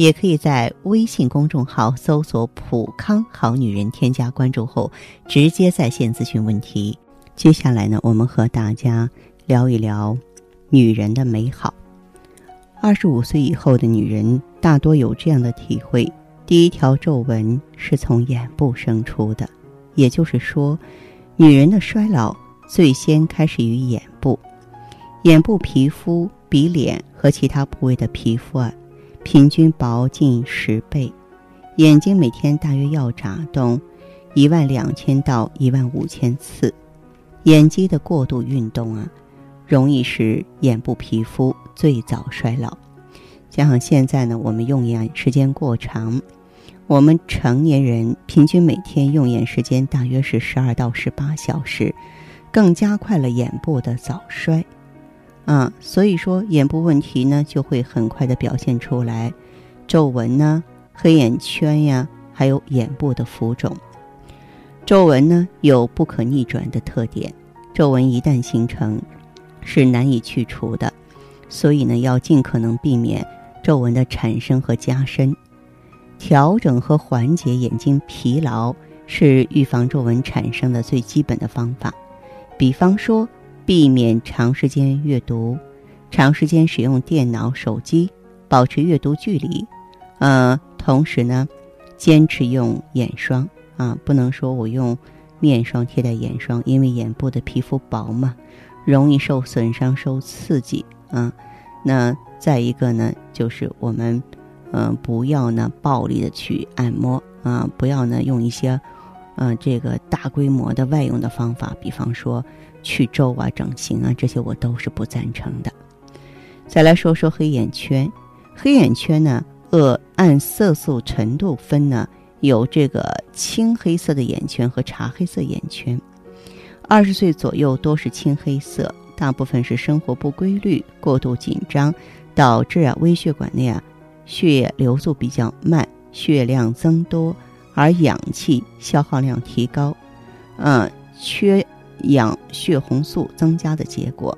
也可以在微信公众号搜索“普康好女人”，添加关注后直接在线咨询问题。接下来呢，我们和大家聊一聊女人的美好。二十五岁以后的女人大多有这样的体会：第一条皱纹是从眼部生出的，也就是说，女人的衰老最先开始于眼部。眼部皮肤比脸和其他部位的皮肤啊，平均薄近十倍。眼睛每天大约要眨动一万两千到一万五千次。眼肌的过度运动啊，容易使眼部皮肤最早衰老。加上现在呢，我们用眼时间过长，我们成年人平均每天用眼时间大约是十二到十八小时，更加快了眼部的早衰。啊，所以说眼部问题呢，就会很快的表现出来，皱纹呢、黑眼圈呀，还有眼部的浮肿。皱纹呢有不可逆转的特点，皱纹一旦形成，是难以去除的，所以呢要尽可能避免皱纹的产生和加深。调整和缓解眼睛疲劳是预防皱纹产生的最基本的方法。比方说，避免长时间阅读，长时间使用电脑、手机，保持阅读距离。呃，同时呢，坚持用眼霜。啊，不能说我用面霜替代眼霜，因为眼部的皮肤薄嘛，容易受损伤、受刺激啊。那再一个呢，就是我们嗯，不要呢暴力的去按摩啊，不要呢用一些嗯这个大规模的外用的方法，比方说去皱啊、整形啊，这些我都是不赞成的。再来说说黑眼圈，黑眼圈呢，呃，按色素程度分呢。有这个青黑色的眼圈和茶黑色眼圈，二十岁左右多是青黑色，大部分是生活不规律、过度紧张，导致啊微血管内啊血液流速比较慢，血量增多，而氧气消耗量提高，嗯，缺氧血红素增加的结果。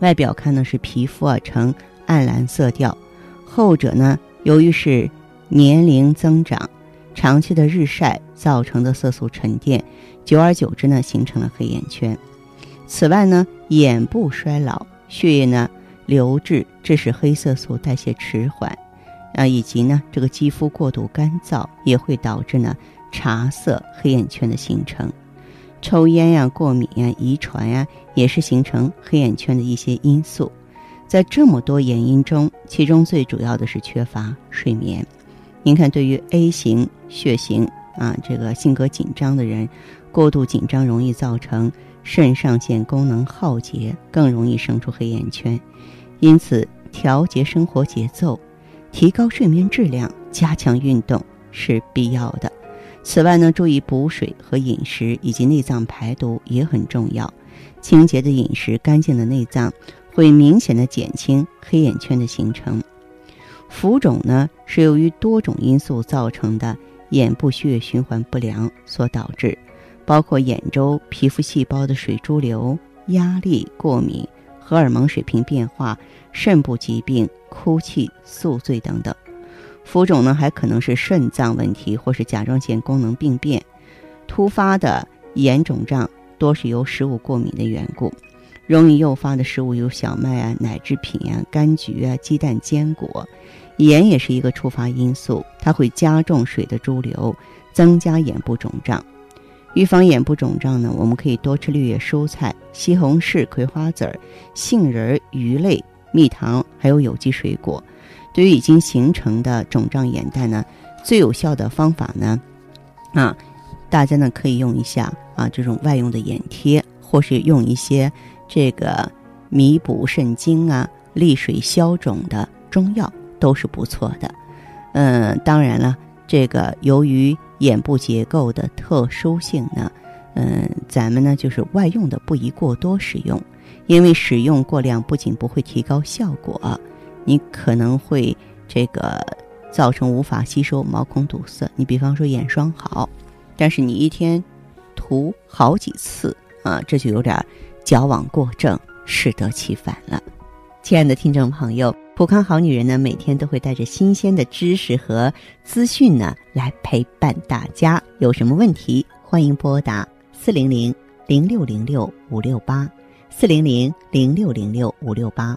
外表看呢是皮肤啊呈暗蓝色调，后者呢由于是年龄增长。长期的日晒造成的色素沉淀，久而久之呢，形成了黑眼圈。此外呢，眼部衰老，血液呢流滞，致使黑色素代谢迟缓，啊，以及呢这个肌肤过度干燥，也会导致呢茶色黑眼圈的形成。抽烟呀、过敏呀、遗传呀，也是形成黑眼圈的一些因素。在这么多原因中，其中最主要的是缺乏睡眠。您看，对于 A 型血型啊，这个性格紧张的人，过度紧张容易造成肾上腺功能耗竭，更容易生出黑眼圈。因此，调节生活节奏，提高睡眠质量，加强运动是必要的。此外呢，注意补水和饮食以及内脏排毒也很重要。清洁的饮食、干净的内脏，会明显的减轻黑眼圈的形成。浮肿呢，是由于多种因素造成的眼部血液循环不良所导致，包括眼周皮肤细胞的水潴留、压力、过敏、荷尔蒙水平变化、肾部疾病、哭泣、宿醉等等。浮肿呢，还可能是肾脏问题或是甲状腺功能病变。突发的眼肿胀多是由食物过敏的缘故，容易诱发的食物有小麦啊、奶制品啊、柑橘啊、鸡蛋、坚果。盐也是一个触发因素，它会加重水的潴留，增加眼部肿胀。预防眼部肿胀呢，我们可以多吃绿叶蔬菜、西红柿、葵花籽儿、杏仁、鱼类、蜜糖，还有有机水果。对于已经形成的肿胀眼袋呢，最有效的方法呢，啊，大家呢可以用一下啊这种外用的眼贴，或是用一些这个弥补肾精啊、利水消肿的中药。都是不错的，嗯，当然了，这个由于眼部结构的特殊性呢，嗯，咱们呢就是外用的不宜过多使用，因为使用过量不仅不会提高效果，你可能会这个造成无法吸收、毛孔堵塞。你比方说眼霜好，但是你一天涂好几次啊，这就有点矫枉过正、适得其反了。亲爱的听众朋友，普康好女人呢，每天都会带着新鲜的知识和资讯呢来陪伴大家。有什么问题，欢迎拨打。四零零零六零六五六八，四零零零六零六五六八，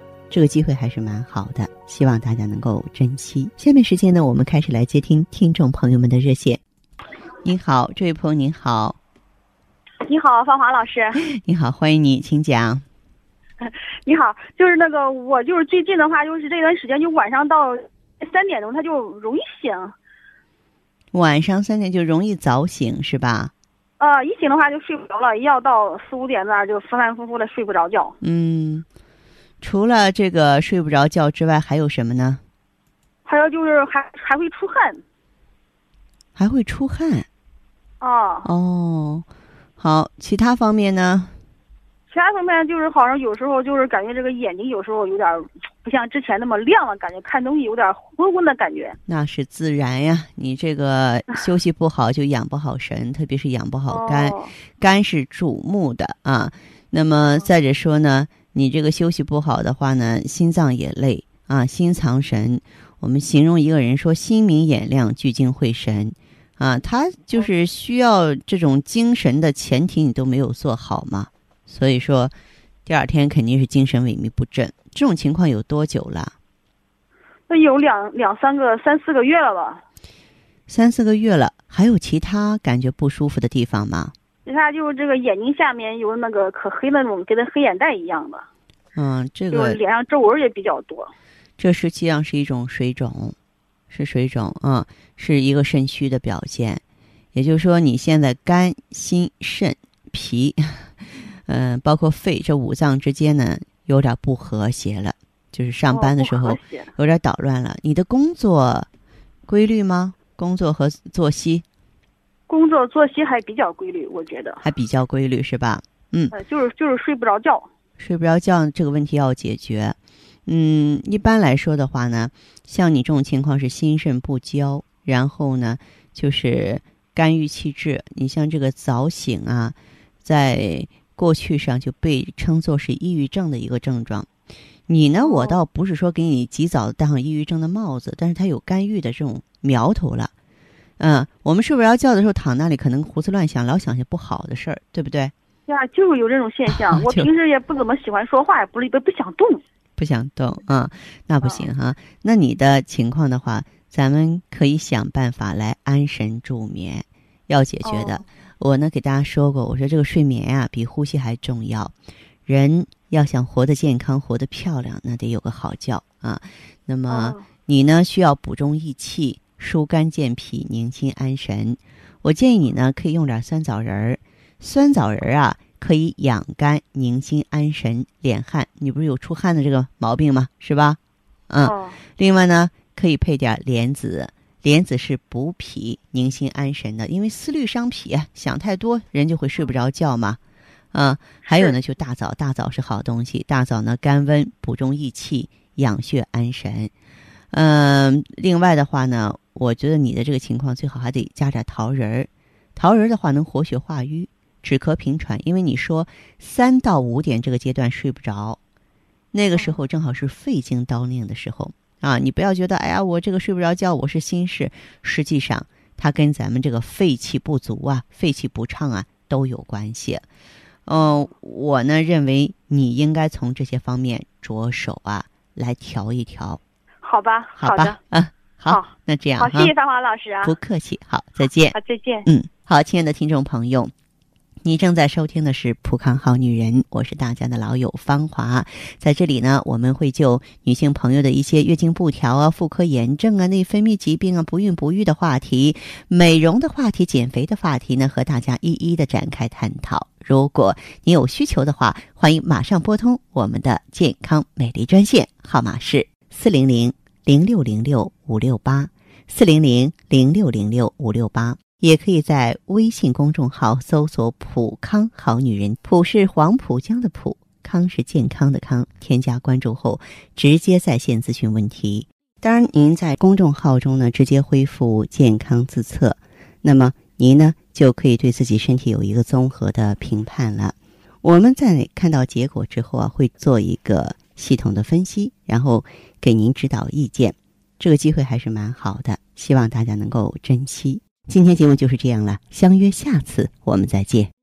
这个机会还是蛮好的，希望大家能够珍惜。下面时间呢，我们开始来接听听众朋友们的热线。你好，这位朋友您好。你好，芳华老师。你好，欢迎你，请讲。你好，就是那个我就是最近的话，就是这段时间就晚上到三点钟他就容易醒。晚上三点就容易早醒是吧？呃，一醒的话就睡不着了，一要到四五点那儿就反反复复的睡不着觉。嗯。除了这个睡不着觉之外，还有什么呢？还有就是还还会出汗，还会出汗。哦哦，好，其他方面呢？其他方面就是好像有时候就是感觉这个眼睛有时候有点不像之前那么亮了，感觉看东西有点昏昏的感觉。那是自然呀，你这个休息不好就养不好神，特别是养不好肝，肝是主目的啊。那么再者说呢？你这个休息不好的话呢，心脏也累啊，心藏神。我们形容一个人说心明眼亮、聚精会神，啊，他就是需要这种精神的前提你都没有做好嘛。所以说，第二天肯定是精神萎靡不振。这种情况有多久了？那有两两三个、三四个月了吧？三四个月了，还有其他感觉不舒服的地方吗？你看，就是这个眼睛下面有那个可黑那种，跟那黑眼袋一样的。嗯，这个脸上皱纹也比较多。这实际上是一种水肿，是水肿啊，是一个肾虚的表现。也就是说，你现在肝、心、肾、脾，嗯，包括肺这五脏之间呢，有点不和谐了。就是上班的时候有点捣乱了。你的工作规律吗？工作和作息？工作作息还比较规律，我觉得还比较规律是吧？嗯，就是就是睡不着觉，睡不着觉这个问题要解决。嗯，一般来说的话呢，像你这种情况是心肾不交，然后呢就是肝郁气滞。你像这个早醒啊，在过去上就被称作是抑郁症的一个症状。你呢，我倒不是说给你及早戴上抑郁症的帽子，但是它有肝郁的这种苗头了。嗯，我们睡不着觉的时候躺那里，可能胡思乱想，老想些不好的事儿，对不对？对啊，就是有这种现象。我平时也不怎么喜欢说话，也不不不想动，不想动啊，那不行哈。那你的情况的话，咱们可以想办法来安神助眠，要解决的。我呢给大家说过，我说这个睡眠呀比呼吸还重要。人要想活得健康、活得漂亮，那得有个好觉啊。那么你呢需要补中益气。疏肝健脾、宁心安神，我建议你呢可以用点酸枣仁儿。酸枣仁儿啊，可以养肝、宁心安神、敛汗。你不是有出汗的这个毛病吗？是吧？嗯。另外呢，可以配点莲子，莲子是补脾、宁心安神的。因为思虑伤脾，想太多人就会睡不着觉嘛。嗯。还有呢，就大枣，大枣是好东西。大枣呢，甘温，补中益气，养血安神。嗯。另外的话呢。我觉得你的这个情况最好还得加点桃仁儿，桃仁儿的话能活血化瘀、止咳平喘。因为你说三到五点这个阶段睡不着，那个时候正好是肺经当令的时候啊！你不要觉得哎呀，我这个睡不着觉，我是心事。实际上，它跟咱们这个肺气不足啊、肺气不畅啊都有关系。嗯，我呢认为你应该从这些方面着手啊，来调一调。好吧，好吧，嗯。好，那这样好，谢谢芳华老师啊，不客气，好，再见，好，再见，嗯，好，亲爱的听众朋友，你正在收听的是《普康好女人》，我是大家的老友芳华。在这里呢，我们会就女性朋友的一些月经不调啊、妇科炎症啊、内分泌疾病啊、不孕不育的话题、美容的话题、减肥的话题呢，和大家一一的展开探讨。如果你有需求的话，欢迎马上拨通我们的健康美丽专线，号码是四零零零六零六五六八四零零零六零六五六八。也可以在微信公众号搜索“普康好女人”，普是黄浦江的浦，康是健康的康。添加关注后，直接在线咨询问题。当然，您在公众号中呢，直接恢复健康自测，那么您呢就可以对自己身体有一个综合的评判了。我们在看到结果之后啊，会做一个系统的分析，然后给您指导意见。这个机会还是蛮好的，希望大家能够珍惜。今天节目就是这样了，相约下次我们再见。